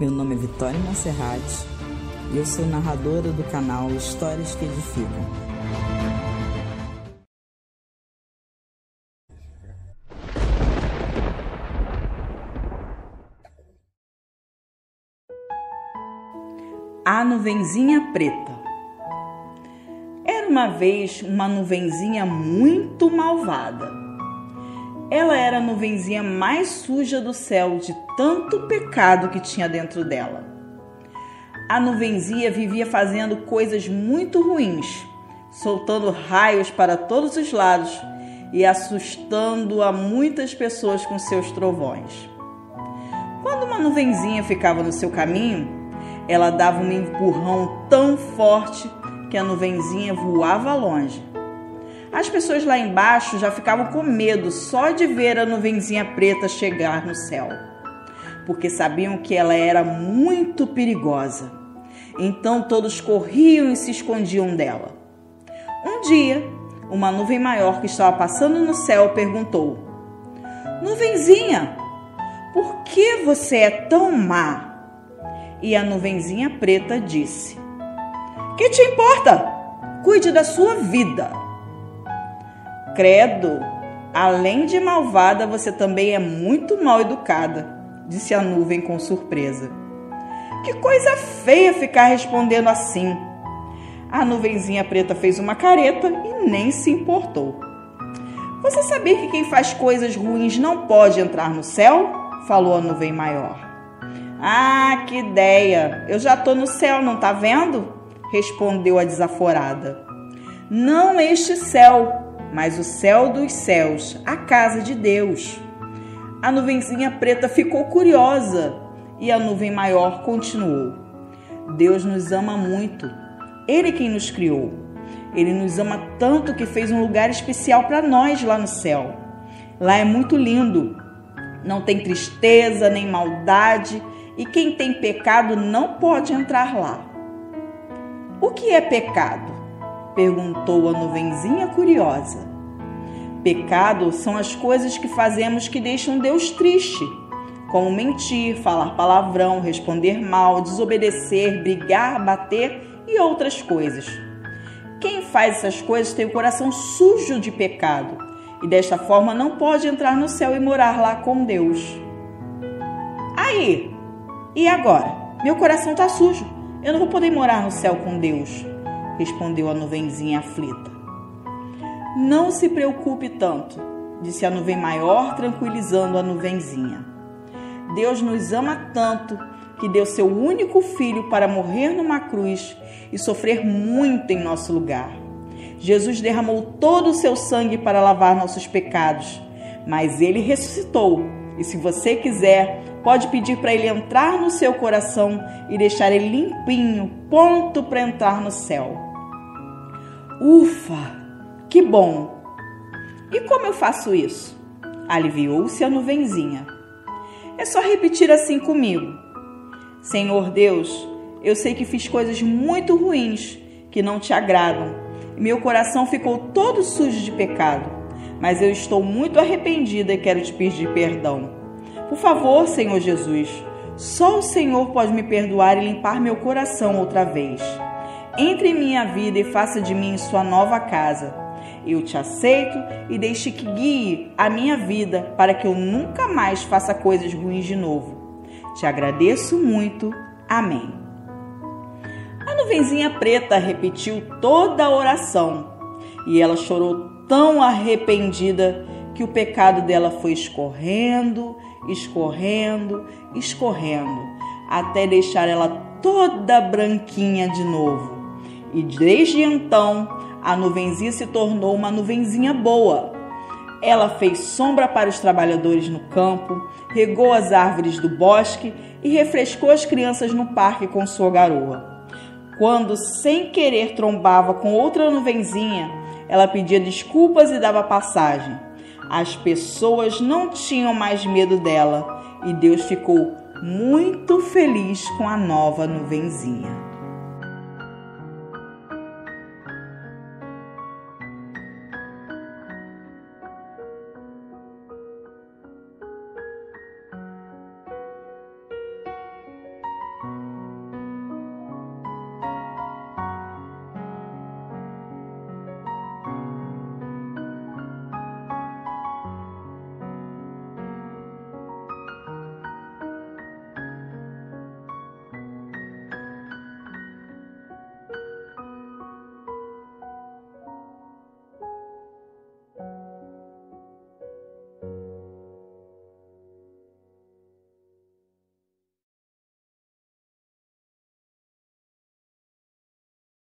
Meu nome é Vitória Monserrat e eu sou narradora do canal Histórias que Edificam. A nuvenzinha preta. Era uma vez uma nuvenzinha muito malvada ela era a nuvenzinha mais suja do céu de tanto pecado que tinha dentro dela. A nuvenzinha vivia fazendo coisas muito ruins, soltando raios para todos os lados e assustando a muitas pessoas com seus trovões. Quando uma nuvenzinha ficava no seu caminho, ela dava um empurrão tão forte que a nuvenzinha voava longe. As pessoas lá embaixo já ficavam com medo só de ver a nuvenzinha preta chegar no céu, porque sabiam que ela era muito perigosa. Então todos corriam e se escondiam dela. Um dia, uma nuvem maior que estava passando no céu perguntou: Nuvenzinha, por que você é tão má? E a nuvenzinha preta disse: Que te importa? Cuide da sua vida. Credo, além de malvada, você também é muito mal educada, disse a nuvem com surpresa. Que coisa feia ficar respondendo assim. A nuvenzinha preta fez uma careta e nem se importou. Você sabia que quem faz coisas ruins não pode entrar no céu? Falou a nuvem maior. Ah, que ideia! Eu já tô no céu, não tá vendo? Respondeu a desaforada. Não este céu, mas o céu dos céus, a casa de Deus. A nuvenzinha preta ficou curiosa e a nuvem maior continuou. Deus nos ama muito. Ele quem nos criou. Ele nos ama tanto que fez um lugar especial para nós lá no céu. Lá é muito lindo. Não tem tristeza nem maldade e quem tem pecado não pode entrar lá. O que é pecado? Perguntou a nuvenzinha curiosa. Pecado são as coisas que fazemos que deixam Deus triste, como mentir, falar palavrão, responder mal, desobedecer, brigar, bater e outras coisas. Quem faz essas coisas tem o coração sujo de pecado e desta forma não pode entrar no céu e morar lá com Deus. Aí, e agora? Meu coração está sujo. Eu não vou poder morar no céu com Deus respondeu a nuvenzinha aflita. Não se preocupe tanto, disse a nuvem maior, tranquilizando a nuvenzinha. Deus nos ama tanto que deu seu único filho para morrer numa cruz e sofrer muito em nosso lugar. Jesus derramou todo o seu sangue para lavar nossos pecados, mas ele ressuscitou. E se você quiser, pode pedir para ele entrar no seu coração e deixar ele limpinho, ponto para entrar no céu. Ufa, que bom! E como eu faço isso? Aliviou-se a nuvenzinha. É só repetir assim comigo. Senhor Deus, eu sei que fiz coisas muito ruins que não te agradam. Meu coração ficou todo sujo de pecado. Mas eu estou muito arrependida e quero te pedir perdão. Por favor, Senhor Jesus, só o Senhor pode me perdoar e limpar meu coração outra vez. Entre em minha vida e faça de mim sua nova casa. Eu te aceito e deixe que guie a minha vida para que eu nunca mais faça coisas ruins de novo. Te agradeço muito. Amém. A nuvenzinha preta repetiu toda a oração e ela chorou tão arrependida que o pecado dela foi escorrendo, escorrendo, escorrendo, até deixar ela toda branquinha de novo. E desde então, a nuvenzinha se tornou uma nuvenzinha boa. Ela fez sombra para os trabalhadores no campo, regou as árvores do bosque e refrescou as crianças no parque com sua garoa. Quando, sem querer, trombava com outra nuvenzinha, ela pedia desculpas e dava passagem. As pessoas não tinham mais medo dela e Deus ficou muito feliz com a nova nuvenzinha.